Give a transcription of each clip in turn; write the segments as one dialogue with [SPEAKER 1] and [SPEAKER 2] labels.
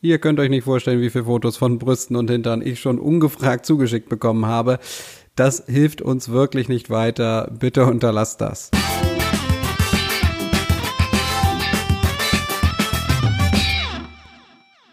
[SPEAKER 1] Ihr könnt euch nicht vorstellen, wie viele Fotos von Brüsten und Hintern ich schon ungefragt zugeschickt bekommen habe. Das hilft uns wirklich nicht weiter. Bitte unterlasst das.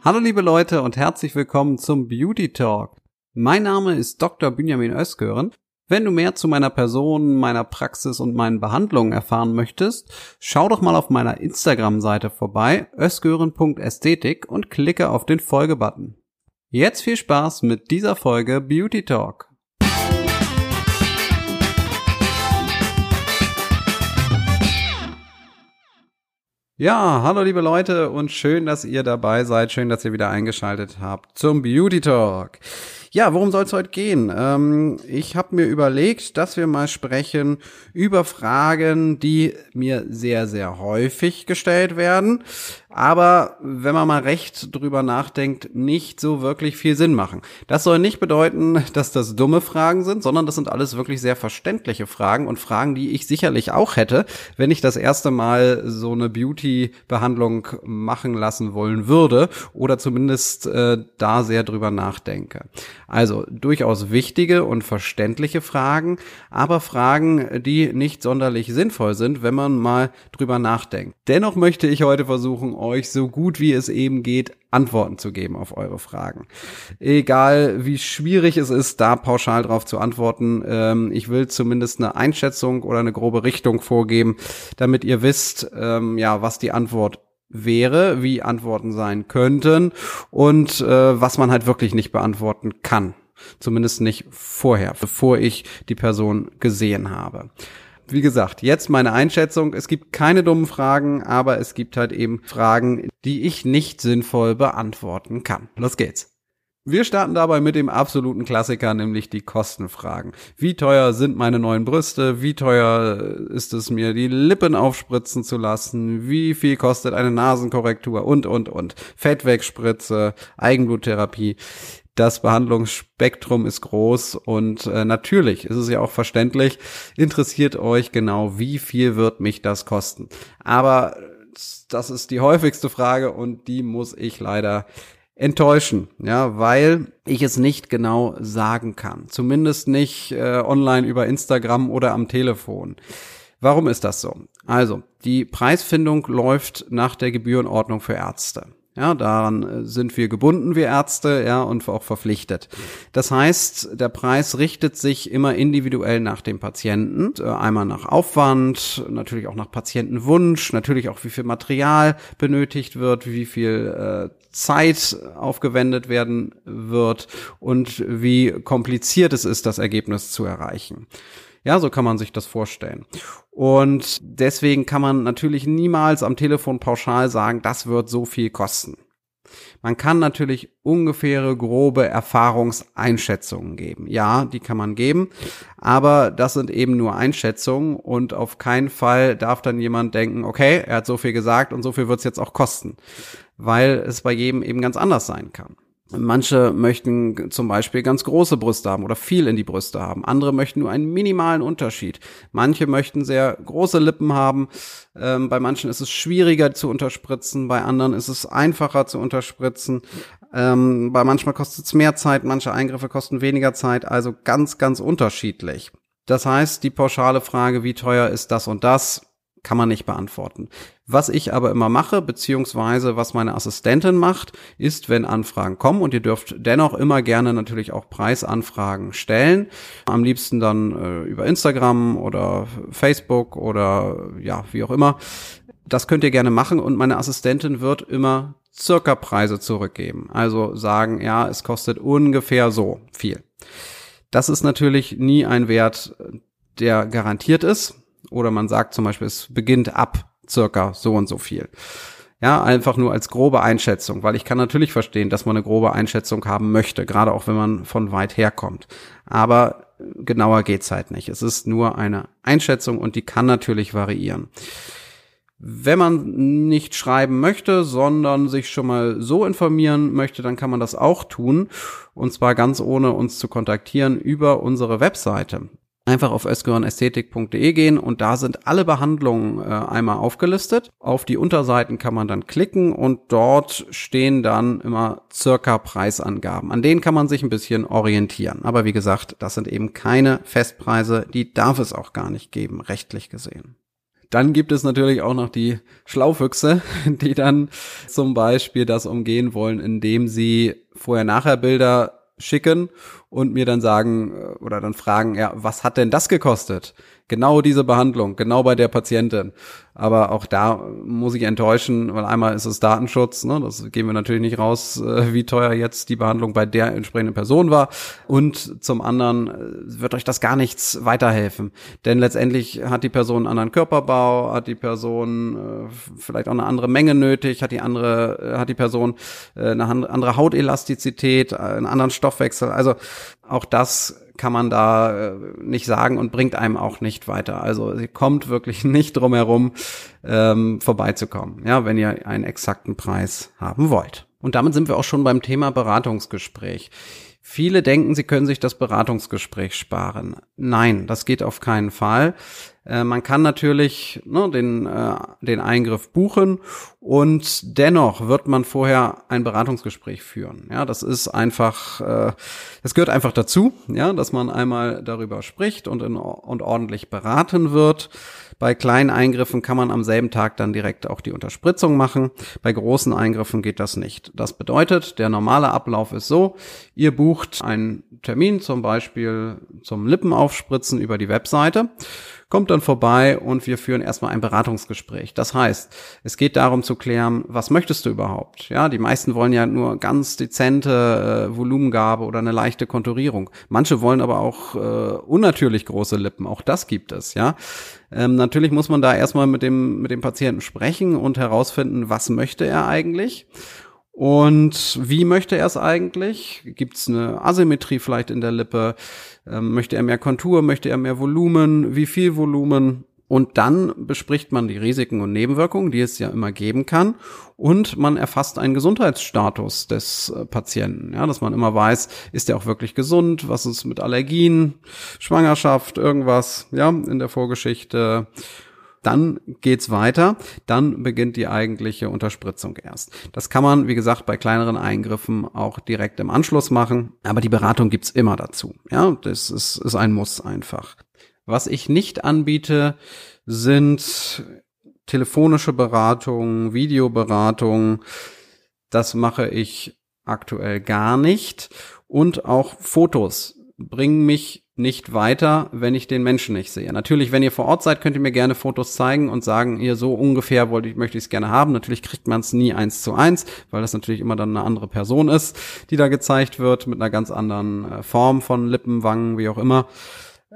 [SPEAKER 1] Hallo liebe Leute und herzlich willkommen zum Beauty Talk. Mein Name ist Dr. Benjamin Özgören wenn du mehr zu meiner Person, meiner Praxis und meinen Behandlungen erfahren möchtest, schau doch mal auf meiner Instagram-Seite vorbei, ösgören.ästhetik und klicke auf den Folge-Button. Jetzt viel Spaß mit dieser Folge Beauty Talk. Ja, hallo liebe Leute und schön, dass ihr dabei seid, schön, dass ihr wieder eingeschaltet habt zum Beauty Talk. Ja, worum soll es heute gehen? Ähm, ich habe mir überlegt, dass wir mal sprechen über Fragen, die mir sehr, sehr häufig gestellt werden aber wenn man mal recht drüber nachdenkt, nicht so wirklich viel Sinn machen. Das soll nicht bedeuten, dass das dumme Fragen sind, sondern das sind alles wirklich sehr verständliche Fragen und Fragen, die ich sicherlich auch hätte, wenn ich das erste Mal so eine Beauty-Behandlung machen lassen wollen würde oder zumindest äh, da sehr drüber nachdenke. Also durchaus wichtige und verständliche Fragen, aber Fragen, die nicht sonderlich sinnvoll sind, wenn man mal drüber nachdenkt. Dennoch möchte ich heute versuchen, euch so gut wie es eben geht Antworten zu geben auf eure Fragen. Egal wie schwierig es ist, da pauschal drauf zu antworten, ähm, ich will zumindest eine Einschätzung oder eine grobe Richtung vorgeben, damit ihr wisst, ähm, ja, was die Antwort wäre, wie Antworten sein könnten und äh, was man halt wirklich nicht beantworten kann. Zumindest nicht vorher, bevor ich die Person gesehen habe wie gesagt, jetzt meine Einschätzung. Es gibt keine dummen Fragen, aber es gibt halt eben Fragen, die ich nicht sinnvoll beantworten kann. Los geht's. Wir starten dabei mit dem absoluten Klassiker, nämlich die Kostenfragen. Wie teuer sind meine neuen Brüste? Wie teuer ist es mir, die Lippen aufspritzen zu lassen? Wie viel kostet eine Nasenkorrektur? Und, und, und. Fettwegspritze, Eigenbluttherapie das Behandlungsspektrum ist groß und äh, natürlich ist es ja auch verständlich, interessiert euch genau, wie viel wird mich das kosten. Aber das ist die häufigste Frage und die muss ich leider enttäuschen, ja, weil ich es nicht genau sagen kann. Zumindest nicht äh, online über Instagram oder am Telefon. Warum ist das so? Also, die Preisfindung läuft nach der Gebührenordnung für Ärzte. Ja, daran äh, sind wir gebunden, wir Ärzte, ja, und auch verpflichtet. Das heißt, der Preis richtet sich immer individuell nach dem Patienten, äh, einmal nach Aufwand, natürlich auch nach Patientenwunsch, natürlich auch wie viel Material benötigt wird, wie viel äh, Zeit aufgewendet werden wird und wie kompliziert es ist, das Ergebnis zu erreichen. Ja, so kann man sich das vorstellen. Und deswegen kann man natürlich niemals am Telefon pauschal sagen, das wird so viel kosten. Man kann natürlich ungefähre grobe Erfahrungseinschätzungen geben. Ja, die kann man geben, aber das sind eben nur Einschätzungen und auf keinen Fall darf dann jemand denken, okay, er hat so viel gesagt und so viel wird es jetzt auch kosten, weil es bei jedem eben ganz anders sein kann. Manche möchten zum Beispiel ganz große Brüste haben oder viel in die Brüste haben. Andere möchten nur einen minimalen Unterschied. Manche möchten sehr große Lippen haben. Ähm, bei manchen ist es schwieriger zu unterspritzen. Bei anderen ist es einfacher zu unterspritzen. Ähm, bei manchmal kostet es mehr Zeit. Manche Eingriffe kosten weniger Zeit. Also ganz, ganz unterschiedlich. Das heißt, die pauschale Frage, wie teuer ist das und das, kann man nicht beantworten. Was ich aber immer mache, beziehungsweise was meine Assistentin macht, ist, wenn Anfragen kommen und ihr dürft dennoch immer gerne natürlich auch Preisanfragen stellen. Am liebsten dann äh, über Instagram oder Facebook oder ja, wie auch immer. Das könnt ihr gerne machen und meine Assistentin wird immer circa Preise zurückgeben. Also sagen, ja, es kostet ungefähr so viel. Das ist natürlich nie ein Wert, der garantiert ist oder man sagt zum Beispiel, es beginnt ab circa so und so viel. Ja, einfach nur als grobe Einschätzung, weil ich kann natürlich verstehen, dass man eine grobe Einschätzung haben möchte, gerade auch wenn man von weit her kommt. Aber genauer geht's halt nicht. Es ist nur eine Einschätzung und die kann natürlich variieren. Wenn man nicht schreiben möchte, sondern sich schon mal so informieren möchte, dann kann man das auch tun. Und zwar ganz ohne uns zu kontaktieren über unsere Webseite. Einfach auf ösgehirnästhetik.de gehen und da sind alle Behandlungen äh, einmal aufgelistet. Auf die Unterseiten kann man dann klicken und dort stehen dann immer circa Preisangaben. An denen kann man sich ein bisschen orientieren. Aber wie gesagt, das sind eben keine Festpreise, die darf es auch gar nicht geben, rechtlich gesehen. Dann gibt es natürlich auch noch die Schlaufüchse, die dann zum Beispiel das umgehen wollen, indem sie vorher-nachher Bilder schicken und mir dann sagen äh, oder dann fragen, ja, was hat denn das gekostet? Genau diese Behandlung, genau bei der Patientin. Aber auch da muss ich enttäuschen, weil einmal ist es Datenschutz, ne, das geben wir natürlich nicht raus, äh, wie teuer jetzt die Behandlung bei der entsprechenden Person war. Und zum anderen äh, wird euch das gar nichts weiterhelfen. Denn letztendlich hat die Person einen anderen Körperbau, hat die Person vielleicht auch eine andere Menge nötig, hat die andere, hat die Person eine andere Hautelastizität, einen anderen Stoffwechsel. Also auch das kann man da äh, nicht sagen und bringt einem auch nicht weiter. Also sie kommt wirklich nicht drum herum, ähm, vorbeizukommen, ja, wenn ihr einen exakten Preis haben wollt. Und damit sind wir auch schon beim Thema Beratungsgespräch. Viele denken, sie können sich das Beratungsgespräch sparen. Nein, das geht auf keinen Fall. Äh, man kann natürlich ne, den, äh, den Eingriff buchen und dennoch wird man vorher ein Beratungsgespräch führen. Ja, das ist einfach, äh, das gehört einfach dazu, ja, dass man einmal darüber spricht und, in, und ordentlich beraten wird. Bei kleinen Eingriffen kann man am selben Tag dann direkt auch die Unterspritzung machen. Bei großen Eingriffen geht das nicht. Das bedeutet, der normale Ablauf ist so, ihr bucht einen Termin zum Beispiel zum Lippenaufspritzen über die Webseite kommt dann vorbei und wir führen erstmal ein Beratungsgespräch. Das heißt, es geht darum zu klären, was möchtest du überhaupt? Ja, die meisten wollen ja nur ganz dezente äh, Volumengabe oder eine leichte Konturierung. Manche wollen aber auch äh, unnatürlich große Lippen. Auch das gibt es, ja. Ähm, natürlich muss man da erstmal mit dem, mit dem Patienten sprechen und herausfinden, was möchte er eigentlich. Und wie möchte er es eigentlich? Gibt es eine Asymmetrie vielleicht in der Lippe? Ähm, möchte er mehr Kontur? Möchte er mehr Volumen? Wie viel Volumen? Und dann bespricht man die Risiken und Nebenwirkungen, die es ja immer geben kann. Und man erfasst einen Gesundheitsstatus des äh, Patienten. Ja, dass man immer weiß, ist er auch wirklich gesund? Was ist mit Allergien? Schwangerschaft? Irgendwas? Ja, in der Vorgeschichte dann geht's weiter, dann beginnt die eigentliche Unterspritzung erst. Das kann man, wie gesagt, bei kleineren Eingriffen auch direkt im Anschluss machen, aber die Beratung gibt's immer dazu. Ja, das ist, ist ein Muss einfach. Was ich nicht anbiete, sind telefonische Beratungen, Videoberatungen. Das mache ich aktuell gar nicht. Und auch Fotos bringen mich nicht weiter, wenn ich den Menschen nicht sehe. Natürlich, wenn ihr vor Ort seid, könnt ihr mir gerne Fotos zeigen und sagen, ihr so ungefähr wollte ich, möchte ich es gerne haben. Natürlich kriegt man es nie eins zu eins, weil das natürlich immer dann eine andere Person ist, die da gezeigt wird, mit einer ganz anderen äh, Form von Lippen, Wangen, wie auch immer.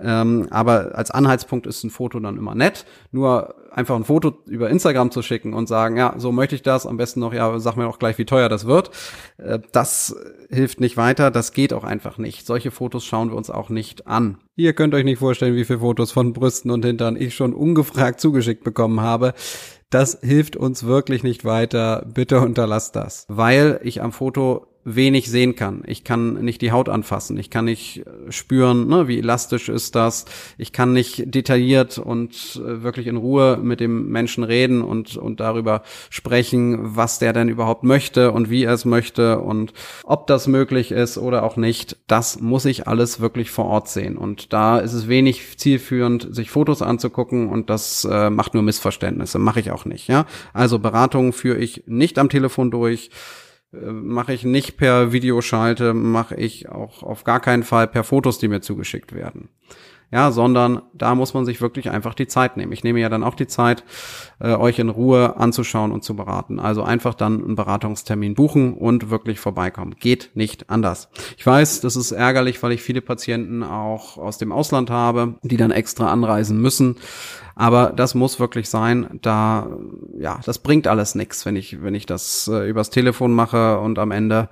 [SPEAKER 1] Ähm, aber als Anhaltspunkt ist ein Foto dann immer nett. Nur einfach ein Foto über Instagram zu schicken und sagen, ja, so möchte ich das, am besten noch, ja, sag mir auch gleich, wie teuer das wird. Äh, das hilft nicht weiter, das geht auch einfach nicht. Solche Fotos schauen wir uns auch nicht an. Ihr könnt euch nicht vorstellen, wie viele Fotos von Brüsten und Hintern ich schon ungefragt zugeschickt bekommen habe. Das hilft uns wirklich nicht weiter. Bitte unterlasst das. Weil ich am Foto wenig sehen kann. Ich kann nicht die Haut anfassen. Ich kann nicht äh, spüren, ne, wie elastisch ist das. Ich kann nicht detailliert und äh, wirklich in Ruhe mit dem Menschen reden und, und darüber sprechen, was der denn überhaupt möchte und wie er es möchte und ob das möglich ist oder auch nicht. Das muss ich alles wirklich vor Ort sehen. Und da ist es wenig zielführend, sich Fotos anzugucken und das äh, macht nur Missverständnisse. Mache ich auch nicht. Ja, also Beratungen führe ich nicht am Telefon durch mache ich nicht per Videoschalte, mache ich auch auf gar keinen Fall per Fotos, die mir zugeschickt werden. Ja, sondern da muss man sich wirklich einfach die Zeit nehmen. Ich nehme ja dann auch die Zeit, äh, euch in Ruhe anzuschauen und zu beraten. Also einfach dann einen Beratungstermin buchen und wirklich vorbeikommen. Geht nicht anders. Ich weiß, das ist ärgerlich, weil ich viele Patienten auch aus dem Ausland habe, die dann extra anreisen müssen. Aber das muss wirklich sein. Da, ja, das bringt alles nichts, wenn ich, wenn ich das äh, übers Telefon mache und am Ende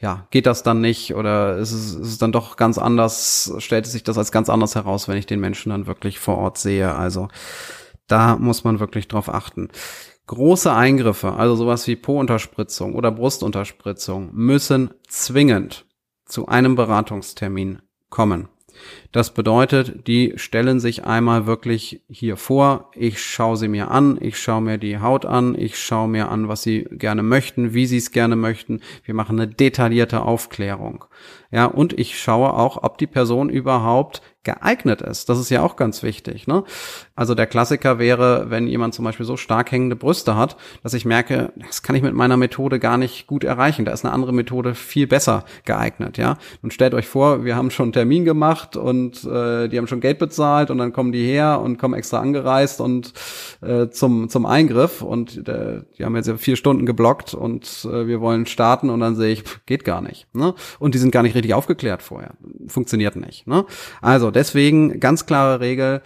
[SPEAKER 1] ja, geht das dann nicht oder ist es, ist es dann doch ganz anders, stellt sich das als ganz anders heraus, wenn ich den Menschen dann wirklich vor Ort sehe. Also da muss man wirklich drauf achten. Große Eingriffe, also sowas wie Po-Unterspritzung oder Brustunterspritzung, müssen zwingend zu einem Beratungstermin kommen. Das bedeutet, die stellen sich einmal wirklich hier vor, ich schaue sie mir an, ich schaue mir die Haut an, ich schaue mir an, was sie gerne möchten, wie sie es gerne möchten. Wir machen eine detaillierte Aufklärung. Ja, und ich schaue auch, ob die Person überhaupt geeignet ist. Das ist ja auch ganz wichtig. Ne? Also der Klassiker wäre, wenn jemand zum Beispiel so stark hängende Brüste hat, dass ich merke, das kann ich mit meiner Methode gar nicht gut erreichen. Da ist eine andere Methode viel besser geeignet. Ja, und stellt euch vor, wir haben schon einen Termin gemacht und äh, die haben schon Geld bezahlt und dann kommen die her und kommen extra angereist und äh, zum zum Eingriff und äh, die haben jetzt vier Stunden geblockt und äh, wir wollen starten und dann sehe ich, geht gar nicht. Ne? Und die sind gar nicht richtig aufgeklärt vorher. Funktioniert nicht. Ne? Also deswegen ganz klare Regel.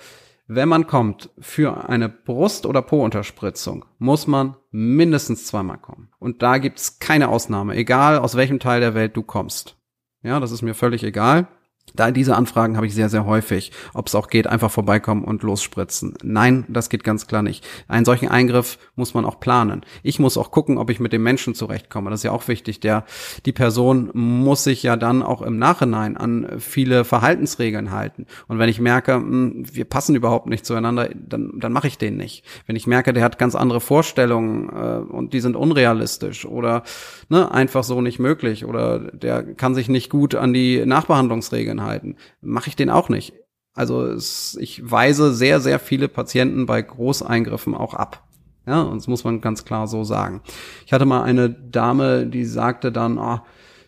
[SPEAKER 1] Wenn man kommt für eine Brust- oder Po-Unterspritzung, muss man mindestens zweimal kommen. Und da gibt's keine Ausnahme, egal aus welchem Teil der Welt du kommst. Ja, das ist mir völlig egal. Da diese Anfragen habe ich sehr, sehr häufig, ob es auch geht, einfach vorbeikommen und losspritzen. Nein, das geht ganz klar nicht. Einen solchen Eingriff muss man auch planen. Ich muss auch gucken, ob ich mit dem Menschen zurechtkomme. Das ist ja auch wichtig. Der, die Person muss sich ja dann auch im Nachhinein an viele Verhaltensregeln halten. Und wenn ich merke, hm, wir passen überhaupt nicht zueinander, dann, dann mache ich den nicht. Wenn ich merke, der hat ganz andere Vorstellungen äh, und die sind unrealistisch oder ne, einfach so nicht möglich oder der kann sich nicht gut an die Nachbehandlungsregeln halten. Mache ich den auch nicht. Also es, ich weise sehr, sehr viele Patienten bei Großeingriffen auch ab. Ja, und das muss man ganz klar so sagen. Ich hatte mal eine Dame, die sagte dann, oh,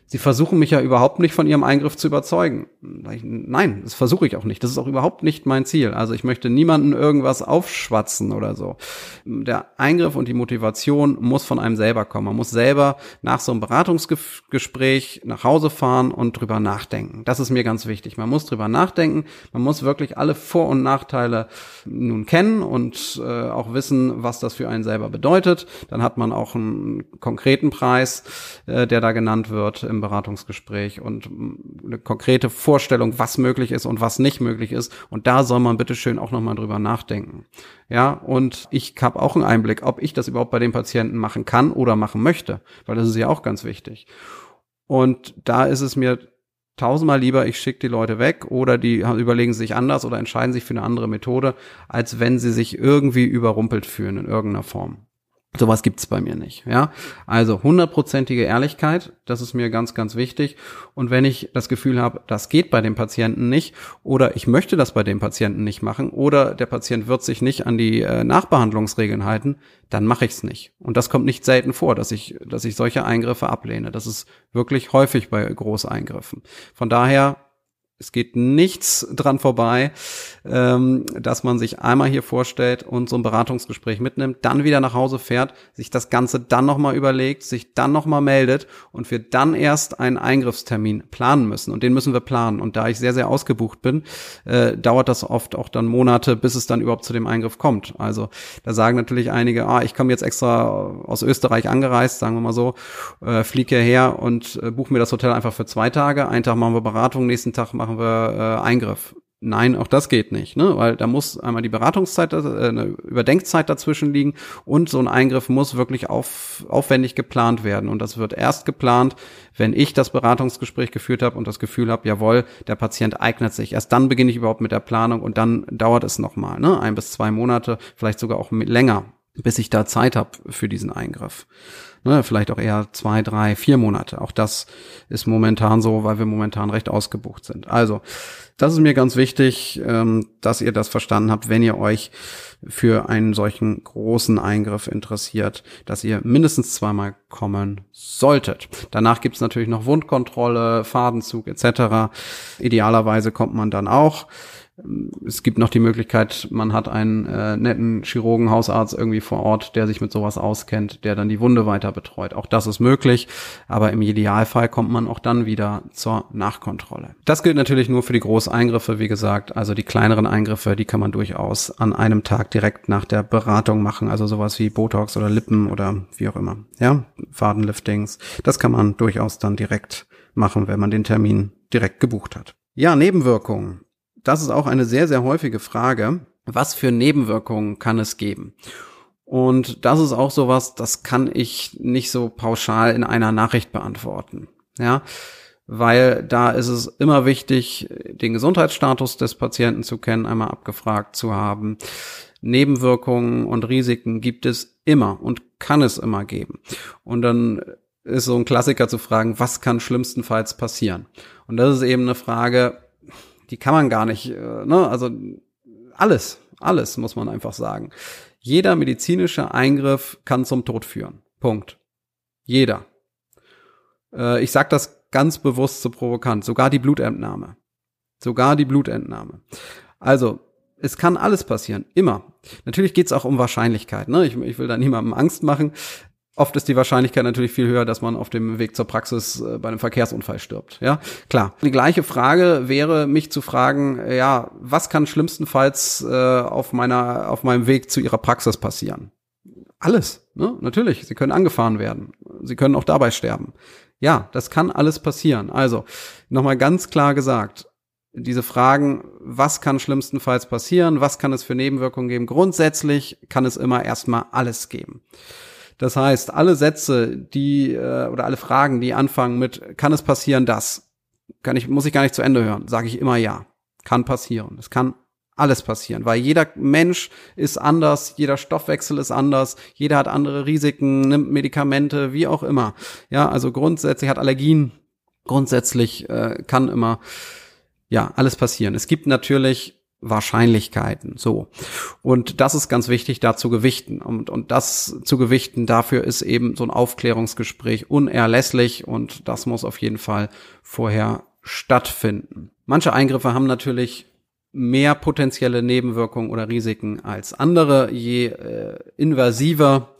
[SPEAKER 1] Sie versuchen mich ja überhaupt nicht von Ihrem Eingriff zu überzeugen. Nein, das versuche ich auch nicht. Das ist auch überhaupt nicht mein Ziel. Also ich möchte niemanden irgendwas aufschwatzen oder so. Der Eingriff und die Motivation muss von einem selber kommen. Man muss selber nach so einem Beratungsgespräch nach Hause fahren und drüber nachdenken. Das ist mir ganz wichtig. Man muss drüber nachdenken. Man muss wirklich alle Vor- und Nachteile nun kennen und äh, auch wissen, was das für einen selber bedeutet. Dann hat man auch einen konkreten Preis, äh, der da genannt wird im Beratungsgespräch und eine konkrete Vorstellung, was möglich ist und was nicht möglich ist. Und da soll man bitteschön auch nochmal drüber nachdenken. Ja, und ich habe auch einen Einblick, ob ich das überhaupt bei den Patienten machen kann oder machen möchte, weil das ist ja auch ganz wichtig. Und da ist es mir tausendmal lieber, ich schicke die Leute weg oder die überlegen sich anders oder entscheiden sich für eine andere Methode, als wenn sie sich irgendwie überrumpelt fühlen in irgendeiner Form. Sowas gibt's bei mir nicht, ja. Also hundertprozentige Ehrlichkeit, das ist mir ganz, ganz wichtig. Und wenn ich das Gefühl habe, das geht bei dem Patienten nicht oder ich möchte das bei dem Patienten nicht machen oder der Patient wird sich nicht an die äh, Nachbehandlungsregeln halten, dann mache ich's nicht. Und das kommt nicht selten vor, dass ich, dass ich solche Eingriffe ablehne. Das ist wirklich häufig bei Großeingriffen. Von daher es geht nichts dran vorbei, ähm, dass man sich einmal hier vorstellt und so ein Beratungsgespräch mitnimmt, dann wieder nach Hause fährt, sich das Ganze dann nochmal überlegt, sich dann nochmal meldet und wir dann erst einen Eingriffstermin planen müssen. Und den müssen wir planen. Und da ich sehr, sehr ausgebucht bin, äh, dauert das oft auch dann Monate, bis es dann überhaupt zu dem Eingriff kommt. Also da sagen natürlich einige, ah, ich komme jetzt extra aus Österreich angereist, sagen wir mal so, äh, flieg hierher und äh, buche mir das Hotel einfach für zwei Tage. Einen Tag machen wir Beratung, nächsten Tag machen machen wir äh, Eingriff. Nein, auch das geht nicht, ne? weil da muss einmal die Beratungszeit, äh, eine Überdenkzeit dazwischen liegen und so ein Eingriff muss wirklich auf, aufwendig geplant werden. Und das wird erst geplant, wenn ich das Beratungsgespräch geführt habe und das Gefühl habe, jawohl, der Patient eignet sich. Erst dann beginne ich überhaupt mit der Planung und dann dauert es nochmal, ne? ein bis zwei Monate, vielleicht sogar auch länger, bis ich da Zeit habe für diesen Eingriff. Ne, vielleicht auch eher zwei, drei, vier Monate. Auch das ist momentan so, weil wir momentan recht ausgebucht sind. Also, das ist mir ganz wichtig, ähm, dass ihr das verstanden habt, wenn ihr euch für einen solchen großen Eingriff interessiert, dass ihr mindestens zweimal kommen solltet. Danach gibt's natürlich noch Wundkontrolle, Fadenzug etc. Idealerweise kommt man dann auch es gibt noch die Möglichkeit, man hat einen äh, netten Chirurgen, Hausarzt irgendwie vor Ort, der sich mit sowas auskennt, der dann die Wunde weiter betreut. Auch das ist möglich, aber im Idealfall kommt man auch dann wieder zur Nachkontrolle. Das gilt natürlich nur für die Großeingriffe, wie gesagt. Also die kleineren Eingriffe, die kann man durchaus an einem Tag direkt nach der Beratung machen. Also sowas wie Botox oder Lippen oder wie auch immer. Ja, Fadenliftings. Das kann man durchaus dann direkt machen, wenn man den Termin direkt gebucht hat. Ja, Nebenwirkungen das ist auch eine sehr, sehr häufige Frage. Was für Nebenwirkungen kann es geben? Und das ist auch sowas, das kann ich nicht so pauschal in einer Nachricht beantworten. Ja. weil da ist es immer wichtig, den Gesundheitsstatus des Patienten zu kennen, einmal abgefragt zu haben. Nebenwirkungen und Risiken gibt es immer und kann es immer geben. Und dann ist so ein Klassiker zu fragen, was kann schlimmstenfalls passieren? Und das ist eben eine Frage, die kann man gar nicht, äh, ne, also alles, alles muss man einfach sagen. Jeder medizinische Eingriff kann zum Tod führen. Punkt. Jeder. Äh, ich sage das ganz bewusst so provokant. Sogar die Blutentnahme. Sogar die Blutentnahme. Also, es kann alles passieren. Immer. Natürlich geht es auch um Wahrscheinlichkeit. Ne? Ich, ich will da niemandem Angst machen. Oft ist die Wahrscheinlichkeit natürlich viel höher, dass man auf dem Weg zur Praxis äh, bei einem Verkehrsunfall stirbt. Ja, klar. Die gleiche Frage wäre, mich zu fragen, ja, was kann schlimmstenfalls äh, auf meiner, auf meinem Weg zu Ihrer Praxis passieren? Alles, ne? Natürlich. Sie können angefahren werden. Sie können auch dabei sterben. Ja, das kann alles passieren. Also, nochmal ganz klar gesagt, diese Fragen, was kann schlimmstenfalls passieren, was kann es für Nebenwirkungen geben, grundsätzlich kann es immer erstmal alles geben. Das heißt, alle Sätze, die äh, oder alle Fragen, die anfangen mit kann es passieren, das kann ich muss ich gar nicht zu Ende hören, sage ich immer ja. Kann passieren. Es kann alles passieren, weil jeder Mensch ist anders, jeder Stoffwechsel ist anders, jeder hat andere Risiken, nimmt Medikamente, wie auch immer. Ja, also grundsätzlich hat Allergien, grundsätzlich äh, kann immer ja alles passieren. Es gibt natürlich Wahrscheinlichkeiten. So. Und das ist ganz wichtig, da zu gewichten. Und, und das zu gewichten, dafür ist eben so ein Aufklärungsgespräch unerlässlich und das muss auf jeden Fall vorher stattfinden. Manche Eingriffe haben natürlich mehr potenzielle Nebenwirkungen oder Risiken als andere. Je äh, invasiver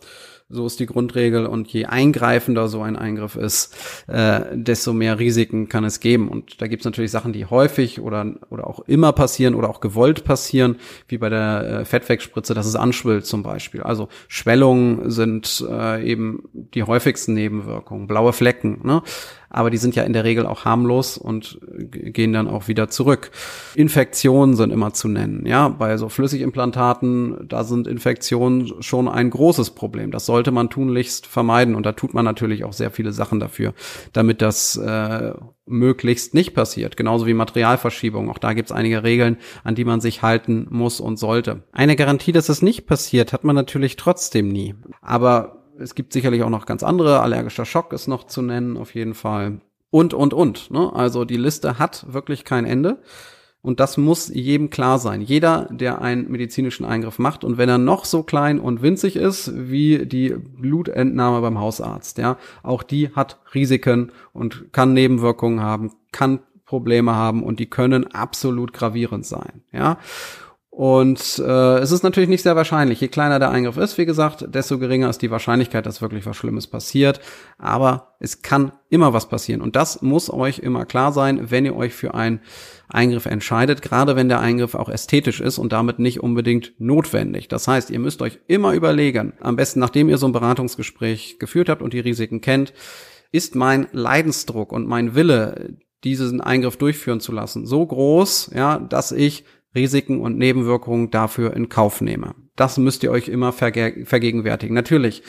[SPEAKER 1] so ist die Grundregel. Und je eingreifender so ein Eingriff ist, äh, desto mehr Risiken kann es geben. Und da gibt es natürlich Sachen, die häufig oder, oder auch immer passieren oder auch gewollt passieren, wie bei der äh, Fettwegspritze, dass es anschwillt zum Beispiel. Also Schwellungen sind äh, eben die häufigsten Nebenwirkungen, blaue Flecken. Ne? Aber die sind ja in der Regel auch harmlos und gehen dann auch wieder zurück. Infektionen sind immer zu nennen. Ja, bei so Flüssigimplantaten, da sind Infektionen schon ein großes Problem. Das sollte man tunlichst vermeiden und da tut man natürlich auch sehr viele Sachen dafür, damit das äh, möglichst nicht passiert. Genauso wie Materialverschiebung. Auch da gibt es einige Regeln, an die man sich halten muss und sollte. Eine Garantie, dass es nicht passiert, hat man natürlich trotzdem nie. Aber es gibt sicherlich auch noch ganz andere. Allergischer Schock ist noch zu nennen, auf jeden Fall. Und, und, und. Ne? Also die Liste hat wirklich kein Ende. Und das muss jedem klar sein. Jeder, der einen medizinischen Eingriff macht und wenn er noch so klein und winzig ist wie die Blutentnahme beim Hausarzt, ja, auch die hat Risiken und kann Nebenwirkungen haben, kann Probleme haben und die können absolut gravierend sein, ja. Und äh, es ist natürlich nicht sehr wahrscheinlich. Je kleiner der Eingriff ist, wie gesagt, desto geringer ist die Wahrscheinlichkeit, dass wirklich was Schlimmes passiert. Aber es kann immer was passieren. Und das muss euch immer klar sein, wenn ihr euch für einen Eingriff entscheidet, gerade wenn der Eingriff auch ästhetisch ist und damit nicht unbedingt notwendig. Das heißt, ihr müsst euch immer überlegen, am besten nachdem ihr so ein Beratungsgespräch geführt habt und die Risiken kennt, ist mein Leidensdruck und mein Wille, diesen Eingriff durchführen zu lassen, so groß, ja, dass ich Risiken und Nebenwirkungen dafür in Kauf nehme. Das müsst ihr euch immer verge vergegenwärtigen. Natürlich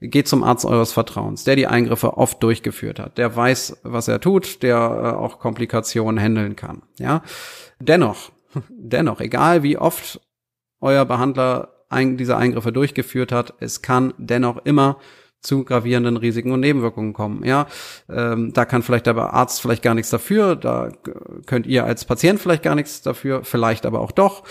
[SPEAKER 1] geht zum Arzt eures Vertrauens, der die Eingriffe oft durchgeführt hat, der weiß, was er tut, der äh, auch Komplikationen handeln kann. Ja, dennoch, dennoch, egal wie oft euer Behandler ein, diese Eingriffe durchgeführt hat, es kann dennoch immer zu gravierenden Risiken und Nebenwirkungen kommen. Ja, ähm, da kann vielleicht der Arzt vielleicht gar nichts dafür, da könnt ihr als Patient vielleicht gar nichts dafür, vielleicht aber auch doch.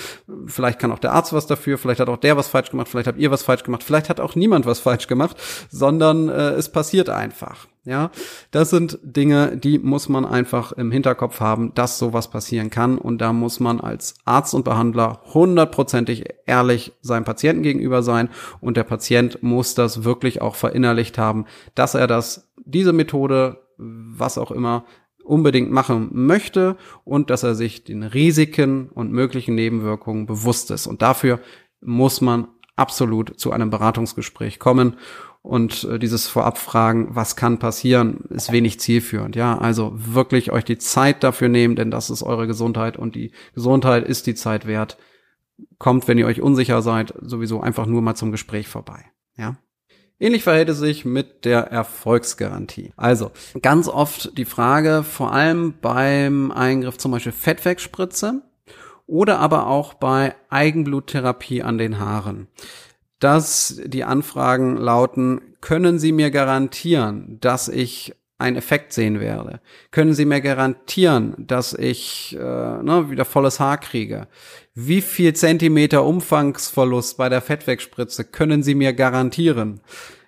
[SPEAKER 1] Vielleicht kann auch der Arzt was dafür, vielleicht hat auch der was falsch gemacht, vielleicht habt ihr was falsch gemacht, vielleicht hat auch niemand was falsch gemacht, sondern äh, es passiert einfach. Ja, das sind Dinge, die muss man einfach im Hinterkopf haben, dass sowas passieren kann. Und da muss man als Arzt und Behandler hundertprozentig ehrlich seinem Patienten gegenüber sein. Und der Patient muss das wirklich auch verinnerlicht haben, dass er das, diese Methode, was auch immer, unbedingt machen möchte und dass er sich den Risiken und möglichen Nebenwirkungen bewusst ist. Und dafür muss man absolut zu einem Beratungsgespräch kommen. Und äh, dieses Vorabfragen, was kann passieren, ist wenig zielführend. Ja, also wirklich euch die Zeit dafür nehmen, denn das ist eure Gesundheit und die Gesundheit ist die Zeit wert. Kommt, wenn ihr euch unsicher seid, sowieso einfach nur mal zum Gespräch vorbei. Ja. Ähnlich verhält es sich mit der Erfolgsgarantie. Also ganz oft die Frage, vor allem beim Eingriff zum Beispiel Fettwegspritze oder aber auch bei Eigenbluttherapie an den Haaren, dass die Anfragen lauten, können Sie mir garantieren, dass ich einen Effekt sehen werde? Können Sie mir garantieren, dass ich äh, ne, wieder volles Haar kriege? Wie viel Zentimeter Umfangsverlust bei der Fettwegspritze können Sie mir garantieren?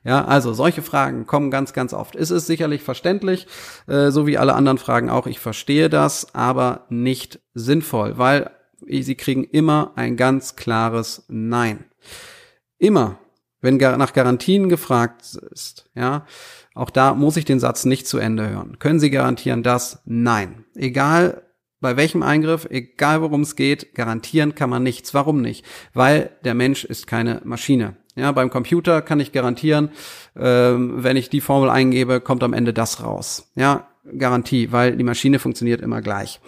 [SPEAKER 1] Ja, also solche Fragen kommen ganz, ganz oft. Es ist sicherlich verständlich, äh, so wie alle anderen Fragen auch. Ich verstehe das, aber nicht sinnvoll, weil Sie kriegen immer ein ganz klares Nein. Immer, wenn nach Garantien gefragt ist, ja, auch da muss ich den Satz nicht zu Ende hören. Können Sie garantieren das? Nein. Egal bei welchem Eingriff, egal worum es geht, garantieren kann man nichts. Warum nicht? Weil der Mensch ist keine Maschine. Ja, beim Computer kann ich garantieren, ähm, wenn ich die Formel eingebe, kommt am Ende das raus. Ja, Garantie, weil die Maschine funktioniert immer gleich.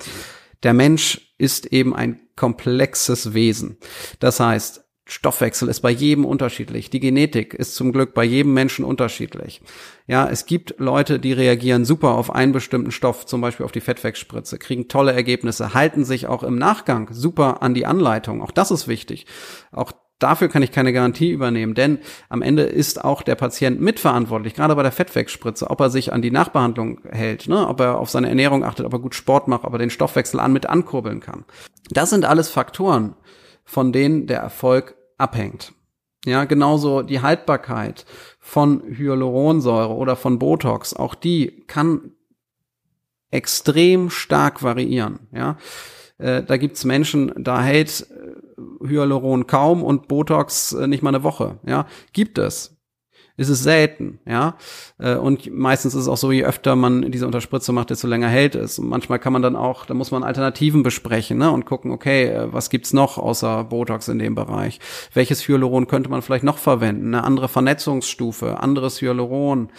[SPEAKER 1] Der Mensch ist eben ein komplexes Wesen. Das heißt, Stoffwechsel ist bei jedem unterschiedlich. Die Genetik ist zum Glück bei jedem Menschen unterschiedlich. Ja, es gibt Leute, die reagieren super auf einen bestimmten Stoff, zum Beispiel auf die Fettwegspritze, kriegen tolle Ergebnisse, halten sich auch im Nachgang super an die Anleitung. Auch das ist wichtig. Auch dafür kann ich keine Garantie übernehmen, denn am Ende ist auch der Patient mitverantwortlich, gerade bei der Fettwegspritze, ob er sich an die Nachbehandlung hält, ne, ob er auf seine Ernährung achtet, ob er gut Sport macht, ob er den Stoffwechsel an mit ankurbeln kann. Das sind alles Faktoren, von denen der Erfolg abhängt. Ja, genauso die Haltbarkeit von Hyaluronsäure oder von Botox, auch die kann extrem stark variieren. Ja, äh, da gibt's Menschen, da hält äh, Hyaluron kaum und Botox äh, nicht mal eine Woche. Ja, gibt es ist es selten, ja. Äh, und meistens ist es auch so, je öfter man diese Unterspritzung macht, desto länger hält es. Und manchmal kann man dann auch, da muss man Alternativen besprechen, ne, und gucken, okay, äh, was gibt's noch außer Botox in dem Bereich? Welches Hyaluron könnte man vielleicht noch verwenden? Eine andere Vernetzungsstufe, anderes Hyaluron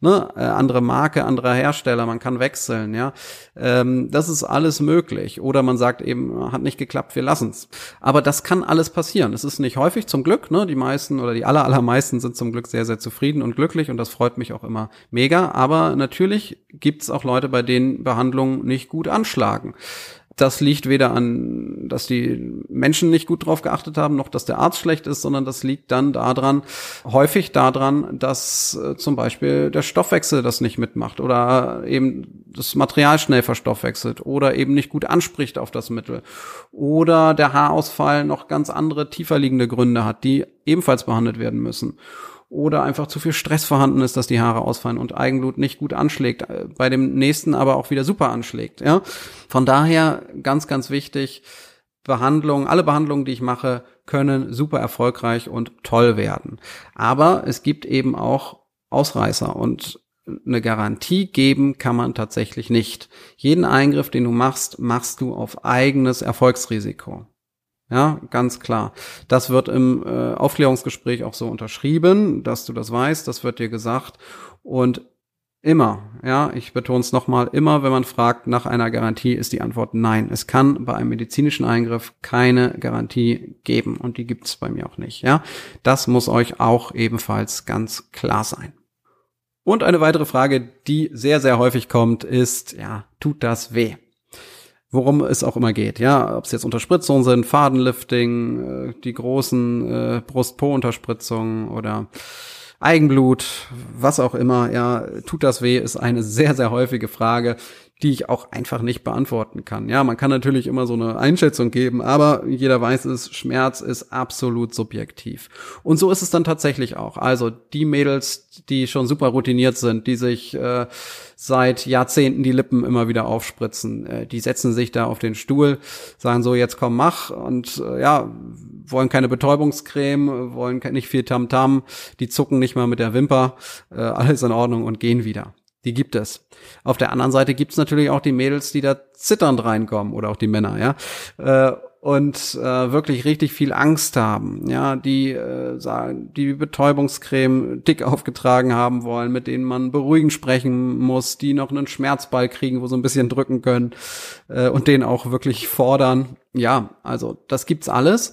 [SPEAKER 1] ne, äh, andere Marke, anderer Hersteller, man kann wechseln, ja. Ähm, das ist alles möglich. Oder man sagt eben, hat nicht geklappt, wir lassen's. Aber das kann alles passieren. Es ist nicht häufig zum Glück, ne? Die meisten oder die aller, allermeisten sind zum Glück sehr, sehr zufrieden und glücklich und das freut mich auch immer mega. Aber natürlich gibt's auch Leute, bei denen Behandlungen nicht gut anschlagen das liegt weder an, dass die Menschen nicht gut drauf geachtet haben, noch dass der Arzt schlecht ist, sondern das liegt dann daran, häufig daran, dass äh, zum Beispiel der Stoffwechsel das nicht mitmacht oder eben das Material schnell verstoffwechselt oder eben nicht gut anspricht auf das Mittel oder der Haarausfall noch ganz andere tiefer liegende Gründe hat, die ebenfalls behandelt werden müssen oder einfach zu viel Stress vorhanden ist, dass die Haare ausfallen und Eigenblut nicht gut anschlägt, äh, bei dem nächsten aber auch wieder super anschlägt, ja. Von daher ganz, ganz wichtig, Behandlungen, alle Behandlungen, die ich mache, können super erfolgreich und toll werden. Aber es gibt eben auch Ausreißer und eine Garantie geben kann man tatsächlich nicht. Jeden Eingriff, den du machst, machst du auf eigenes Erfolgsrisiko. Ja, ganz klar. Das wird im äh, Aufklärungsgespräch auch so unterschrieben, dass du das weißt, das wird dir gesagt. Und immer, ja, ich betone es nochmal, immer, wenn man fragt nach einer Garantie, ist die Antwort nein. Es kann bei einem medizinischen Eingriff keine Garantie geben und die gibt es bei mir auch nicht. Ja, das muss euch auch ebenfalls ganz klar sein. Und eine weitere Frage, die sehr, sehr häufig kommt, ist, ja, tut das weh? Worum es auch immer geht. Ja, ob es jetzt Unterspritzungen sind, Fadenlifting, äh, die großen äh, Brust-Po-Unterspritzungen oder Eigenblut, was auch immer. Ja, tut das weh, ist eine sehr, sehr häufige Frage, die ich auch einfach nicht beantworten kann. Ja, man kann natürlich immer so eine Einschätzung geben, aber jeder weiß es, Schmerz ist absolut subjektiv. Und so ist es dann tatsächlich auch. Also die Mädels, die schon super routiniert sind, die sich äh, seit Jahrzehnten die Lippen immer wieder aufspritzen, äh, die setzen sich da auf den Stuhl, sagen so, jetzt komm, mach und äh, ja, wollen keine Betäubungscreme, wollen nicht viel Tamtam, -Tam, die zucken nicht mal mit der Wimper, äh, alles in Ordnung und gehen wieder. Die gibt es. Auf der anderen Seite gibt es natürlich auch die Mädels, die da zitternd reinkommen oder auch die Männer, ja. Äh, und äh, wirklich richtig viel Angst haben, ja, die äh, sagen, die Betäubungscreme dick aufgetragen haben wollen, mit denen man beruhigend sprechen muss, die noch einen Schmerzball kriegen, wo sie ein bisschen drücken können äh, und den auch wirklich fordern. Ja, also das gibt's alles.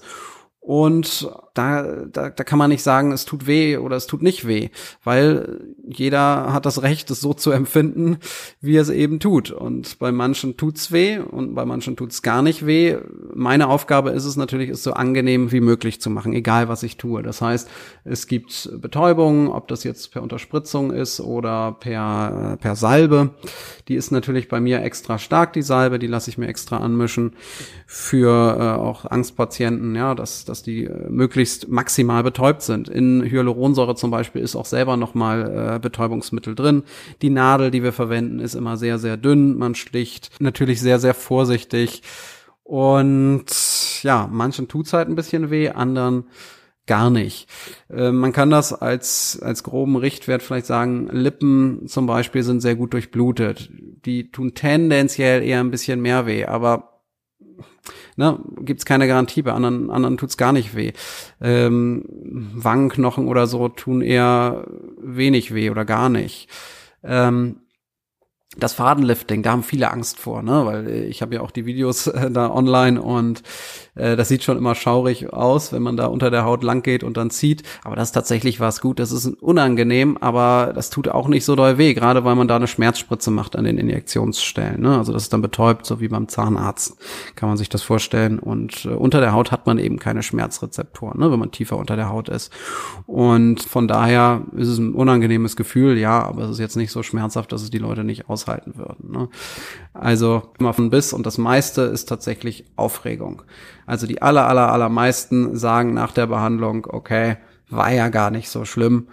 [SPEAKER 1] Und da, da, da kann man nicht sagen, es tut weh oder es tut nicht weh, weil jeder hat das Recht, es so zu empfinden, wie es eben tut. Und bei manchen tut's weh und bei manchen tut's gar nicht weh. Meine Aufgabe ist es natürlich, es so angenehm wie möglich zu machen, egal was ich tue. Das heißt, es gibt Betäubung, ob das jetzt per Unterspritzung ist oder per, per Salbe. Die ist natürlich bei mir extra stark, die Salbe, die lasse ich mir extra anmischen für äh, auch Angstpatienten, ja, dass, dass die äh, möglichst maximal betäubt sind. In Hyaluronsäure zum Beispiel ist auch selber nochmal äh, Betäubungsmittel drin. Die Nadel, die wir verwenden, ist immer sehr, sehr dünn. Man schlicht natürlich sehr, sehr vorsichtig. Und ja, manchen tut's halt ein bisschen weh, anderen gar nicht. Äh, man kann das als, als groben Richtwert vielleicht sagen, Lippen zum Beispiel sind sehr gut durchblutet. Die tun tendenziell eher ein bisschen mehr weh, aber ne, gibt es keine Garantie, bei anderen, anderen tut's gar nicht weh. Ähm, Wangenknochen oder so tun eher wenig weh oder gar nicht. Ähm, das Fadenlifting, da haben viele Angst vor, ne? Weil ich habe ja auch die Videos äh, da online und äh, das sieht schon immer schaurig aus, wenn man da unter der Haut lang geht und dann zieht. Aber das ist tatsächlich was gut. Das ist unangenehm, aber das tut auch nicht so doll weh, gerade weil man da eine Schmerzspritze macht an den Injektionsstellen. Ne? Also das ist dann betäubt, so wie beim Zahnarzt, kann man sich das vorstellen. Und äh, unter der Haut hat man eben keine Schmerzrezeptoren, ne? wenn man tiefer unter der Haut ist. Und von daher ist es ein unangenehmes Gefühl, ja, aber es ist jetzt nicht so schmerzhaft, dass es die Leute nicht aushalten würden. Ne? Also immer von bis und das meiste ist tatsächlich Aufregung. Also die aller, aller, allermeisten sagen nach der Behandlung, okay, war ja gar nicht so schlimm.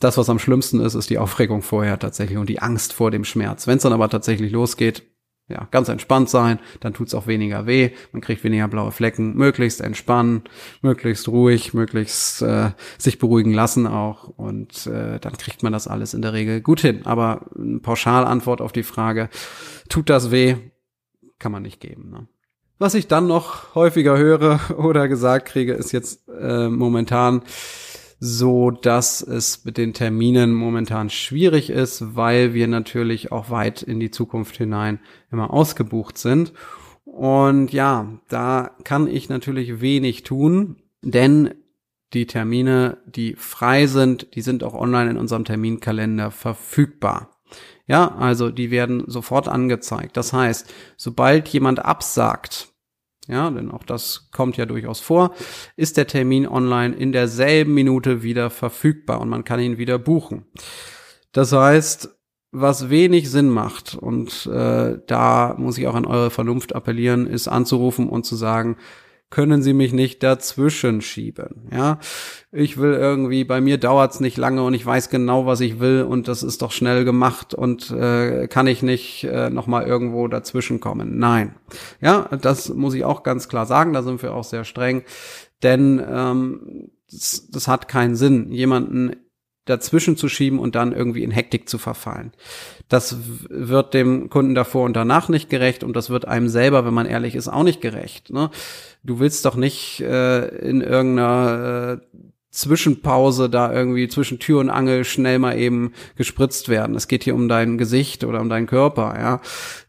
[SPEAKER 1] Das, was am schlimmsten ist, ist die Aufregung vorher tatsächlich und die Angst vor dem Schmerz. Wenn es dann aber tatsächlich losgeht, ja, ganz entspannt sein, dann tut's auch weniger weh, man kriegt weniger blaue Flecken, möglichst entspannen, möglichst ruhig, möglichst äh, sich beruhigen lassen auch und äh, dann kriegt man das alles in der Regel gut hin. Aber eine Pauschalantwort auf die Frage, tut das weh, kann man nicht geben. Ne? Was ich dann noch häufiger höre oder gesagt kriege, ist jetzt äh, momentan so, dass es mit den Terminen momentan schwierig ist, weil wir natürlich auch weit in die Zukunft hinein immer ausgebucht sind. Und ja, da kann ich natürlich wenig tun, denn die Termine, die frei sind, die sind auch online in unserem Terminkalender verfügbar. Ja, also die werden sofort angezeigt. Das heißt, sobald jemand absagt, ja, denn auch das kommt ja durchaus vor, ist der Termin online in derselben Minute wieder verfügbar und man kann ihn wieder buchen. Das heißt, was wenig Sinn macht, und äh, da muss ich auch an eure Vernunft appellieren, ist anzurufen und zu sagen, können Sie mich nicht dazwischen schieben. Ja, ich will irgendwie, bei mir dauert's nicht lange und ich weiß genau, was ich will und das ist doch schnell gemacht und äh, kann ich nicht äh, noch mal irgendwo dazwischen kommen. Nein, ja, das muss ich auch ganz klar sagen. Da sind wir auch sehr streng, denn ähm, das, das hat keinen Sinn, jemanden dazwischen zu schieben und dann irgendwie in Hektik zu verfallen. Das wird dem Kunden davor und danach nicht gerecht und das wird einem selber, wenn man ehrlich ist, auch nicht gerecht. Ne? Du willst doch nicht äh, in irgendeiner äh, Zwischenpause da irgendwie zwischen Tür und Angel schnell mal eben gespritzt werden. Es geht hier um dein Gesicht oder um deinen Körper, ja.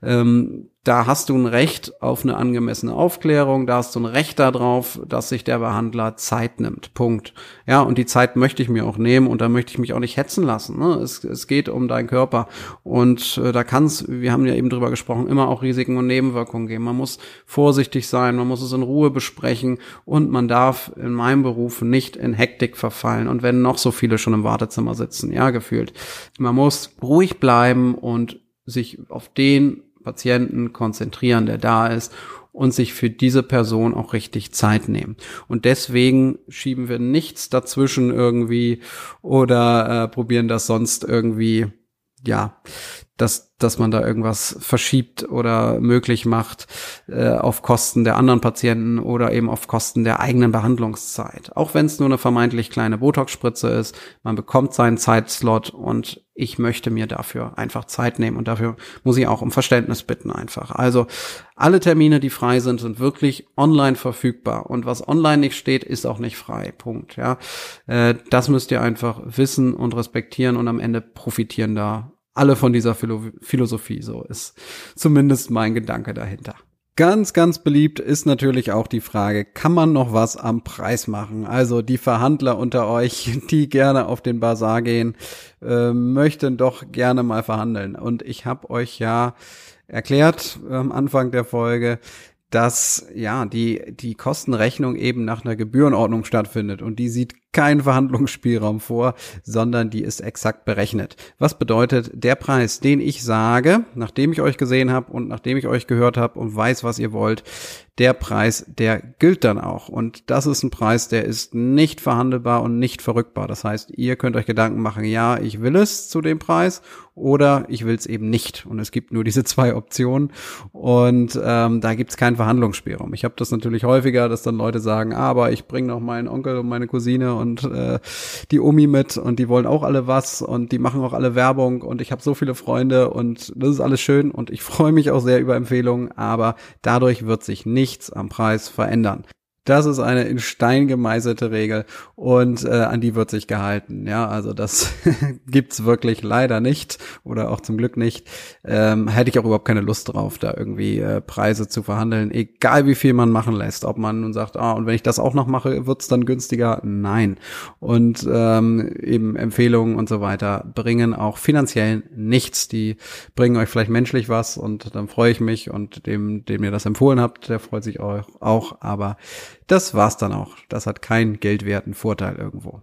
[SPEAKER 1] Ähm, da hast du ein Recht auf eine angemessene Aufklärung, da hast du ein Recht darauf, dass sich der Behandler Zeit nimmt. Punkt. Ja, und die Zeit möchte ich mir auch nehmen und da möchte ich mich auch nicht hetzen lassen. Ne? Es, es geht um deinen Körper. Und äh, da kann es, wir haben ja eben drüber gesprochen, immer auch Risiken und Nebenwirkungen geben. Man muss vorsichtig sein, man muss es in Ruhe besprechen und man darf in meinem Beruf nicht in Hektik verfallen. Und wenn noch so viele schon im Wartezimmer sitzen, ja, gefühlt. Man muss ruhig bleiben und sich auf den Patienten konzentrieren, der da ist und sich für diese Person auch richtig Zeit nehmen. Und deswegen schieben wir nichts dazwischen irgendwie oder äh, probieren das sonst irgendwie, ja, dass, dass man da irgendwas verschiebt oder möglich macht äh, auf Kosten der anderen Patienten oder eben auf Kosten der eigenen Behandlungszeit. Auch wenn es nur eine vermeintlich kleine Botox-Spritze ist, man bekommt seinen Zeitslot und ich möchte mir dafür einfach Zeit nehmen und dafür muss ich auch um Verständnis bitten einfach. Also alle Termine, die frei sind, sind wirklich online verfügbar und was online nicht steht, ist auch nicht frei. Punkt. Ja, äh, das müsst ihr einfach wissen und respektieren und am Ende profitieren da alle von dieser Philo Philosophie. So ist zumindest mein Gedanke dahinter. Ganz, ganz beliebt ist natürlich auch die Frage, kann man noch was am Preis machen? Also die Verhandler unter euch, die gerne auf den Bazar gehen, äh, möchten doch gerne mal verhandeln. Und ich habe euch ja erklärt am Anfang der Folge, dass ja die die Kostenrechnung eben nach einer Gebührenordnung stattfindet und die sieht keinen Verhandlungsspielraum vor, sondern die ist exakt berechnet. Was bedeutet, der Preis, den ich sage, nachdem ich euch gesehen habe und nachdem ich euch gehört habe und weiß, was ihr wollt, der Preis, der gilt dann auch. Und das ist ein Preis, der ist nicht verhandelbar und nicht verrückbar. Das heißt, ihr könnt euch Gedanken machen, ja, ich will es zu dem Preis oder ich will es eben nicht. Und es gibt nur diese zwei Optionen und ähm, da gibt es keinen Verhandlungsspielraum. Ich habe das natürlich häufiger, dass dann Leute sagen, aber ich bringe noch meinen Onkel und meine Cousine und äh, die Omi mit und die wollen auch alle was und die machen auch alle Werbung und ich habe so viele Freunde und das ist alles schön und ich freue mich auch sehr über Empfehlungen, aber dadurch wird sich nichts am Preis verändern. Das ist eine in Stein gemeißelte Regel und äh, an die wird sich gehalten. Ja, also das gibt's wirklich leider nicht oder auch zum Glück nicht. Ähm, hätte ich auch überhaupt keine Lust drauf, da irgendwie äh, Preise zu verhandeln, egal wie viel man machen lässt. Ob man nun sagt, ah, und wenn ich das auch noch mache, wird's dann günstiger? Nein. Und ähm, eben Empfehlungen und so weiter bringen auch finanziell nichts. Die bringen euch vielleicht menschlich was und dann freue ich mich und dem, dem ihr das empfohlen habt, der freut sich auch, auch aber das war's dann auch. Das hat keinen geldwerten Vorteil irgendwo.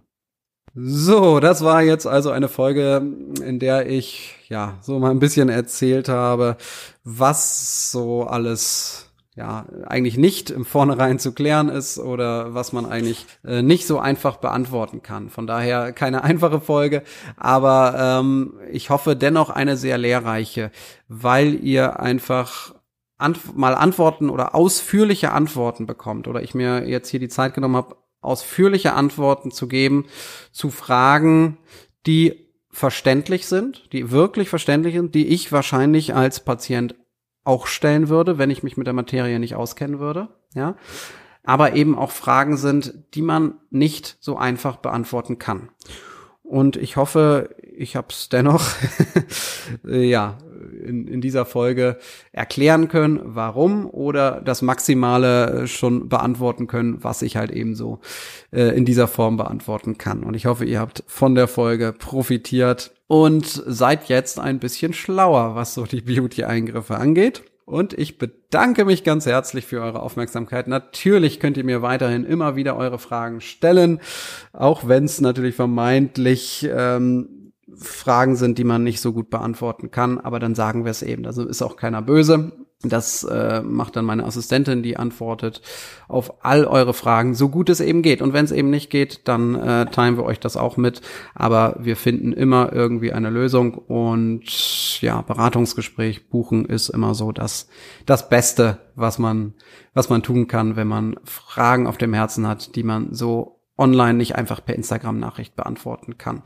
[SPEAKER 1] So, das war jetzt also eine Folge, in der ich ja so mal ein bisschen erzählt habe, was so alles ja eigentlich nicht im Vornherein zu klären ist oder was man eigentlich äh, nicht so einfach beantworten kann. Von daher keine einfache Folge, aber ähm, ich hoffe dennoch eine sehr lehrreiche, weil ihr einfach Ant mal Antworten oder ausführliche Antworten bekommt oder ich mir jetzt hier die Zeit genommen habe, ausführliche Antworten zu geben zu Fragen, die verständlich sind, die wirklich verständlich sind, die ich wahrscheinlich als Patient auch stellen würde, wenn ich mich mit der Materie nicht auskennen würde, ja. Aber eben auch Fragen sind, die man nicht so einfach beantworten kann. Und ich hoffe, ich habe es dennoch ja in, in dieser Folge erklären können, warum oder das Maximale schon beantworten können, was ich halt eben so äh, in dieser Form beantworten kann. Und ich hoffe, ihr habt von der Folge profitiert und seid jetzt ein bisschen schlauer, was so die Beauty-Eingriffe angeht. Und ich bedanke mich ganz herzlich für eure Aufmerksamkeit. Natürlich könnt ihr mir weiterhin immer wieder eure Fragen stellen, auch wenn es natürlich vermeintlich ähm, Fragen sind, die man nicht so gut beantworten kann, aber dann sagen wir es eben. Also ist auch keiner böse. Das äh, macht dann meine Assistentin, die antwortet auf all eure Fragen, so gut es eben geht. Und wenn es eben nicht geht, dann äh, teilen wir euch das auch mit. Aber wir finden immer irgendwie eine Lösung. Und ja, Beratungsgespräch buchen ist immer so das, das Beste, was man, was man tun kann, wenn man Fragen auf dem Herzen hat, die man so online nicht einfach per Instagram-Nachricht beantworten kann.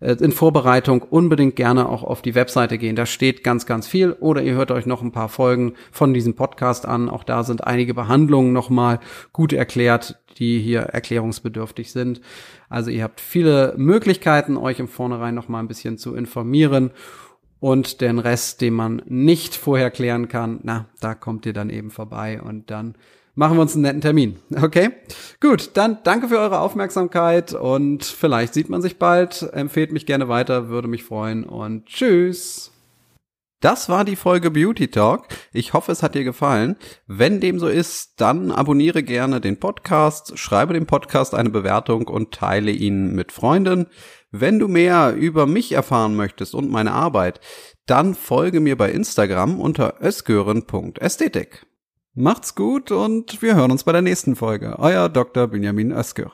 [SPEAKER 1] Äh, in Vorbereitung unbedingt gerne auch auf die Webseite gehen. Da steht ganz, ganz viel. Oder ihr hört euch noch ein paar Folgen von diesem Podcast an. Auch da sind einige Behandlungen nochmal gut erklärt, die hier erklärungsbedürftig sind. Also ihr habt viele Möglichkeiten, euch im Vornherein nochmal ein bisschen zu informieren. Und den Rest, den man nicht vorher klären kann, na, da kommt ihr dann eben vorbei und dann machen wir uns einen netten Termin. Okay? Gut, dann danke für eure Aufmerksamkeit und vielleicht sieht man sich bald. Empfehlt mich gerne weiter, würde mich freuen und tschüss. Das war die Folge Beauty Talk. Ich hoffe, es hat dir gefallen. Wenn dem so ist, dann abonniere gerne den Podcast, schreibe dem Podcast eine Bewertung und teile ihn mit Freunden. Wenn du mehr über mich erfahren möchtest und meine Arbeit, dann folge mir bei Instagram unter ösgören.ästhetik. Macht's gut und wir hören uns bei der nächsten Folge. Euer Dr. Benjamin Özgür.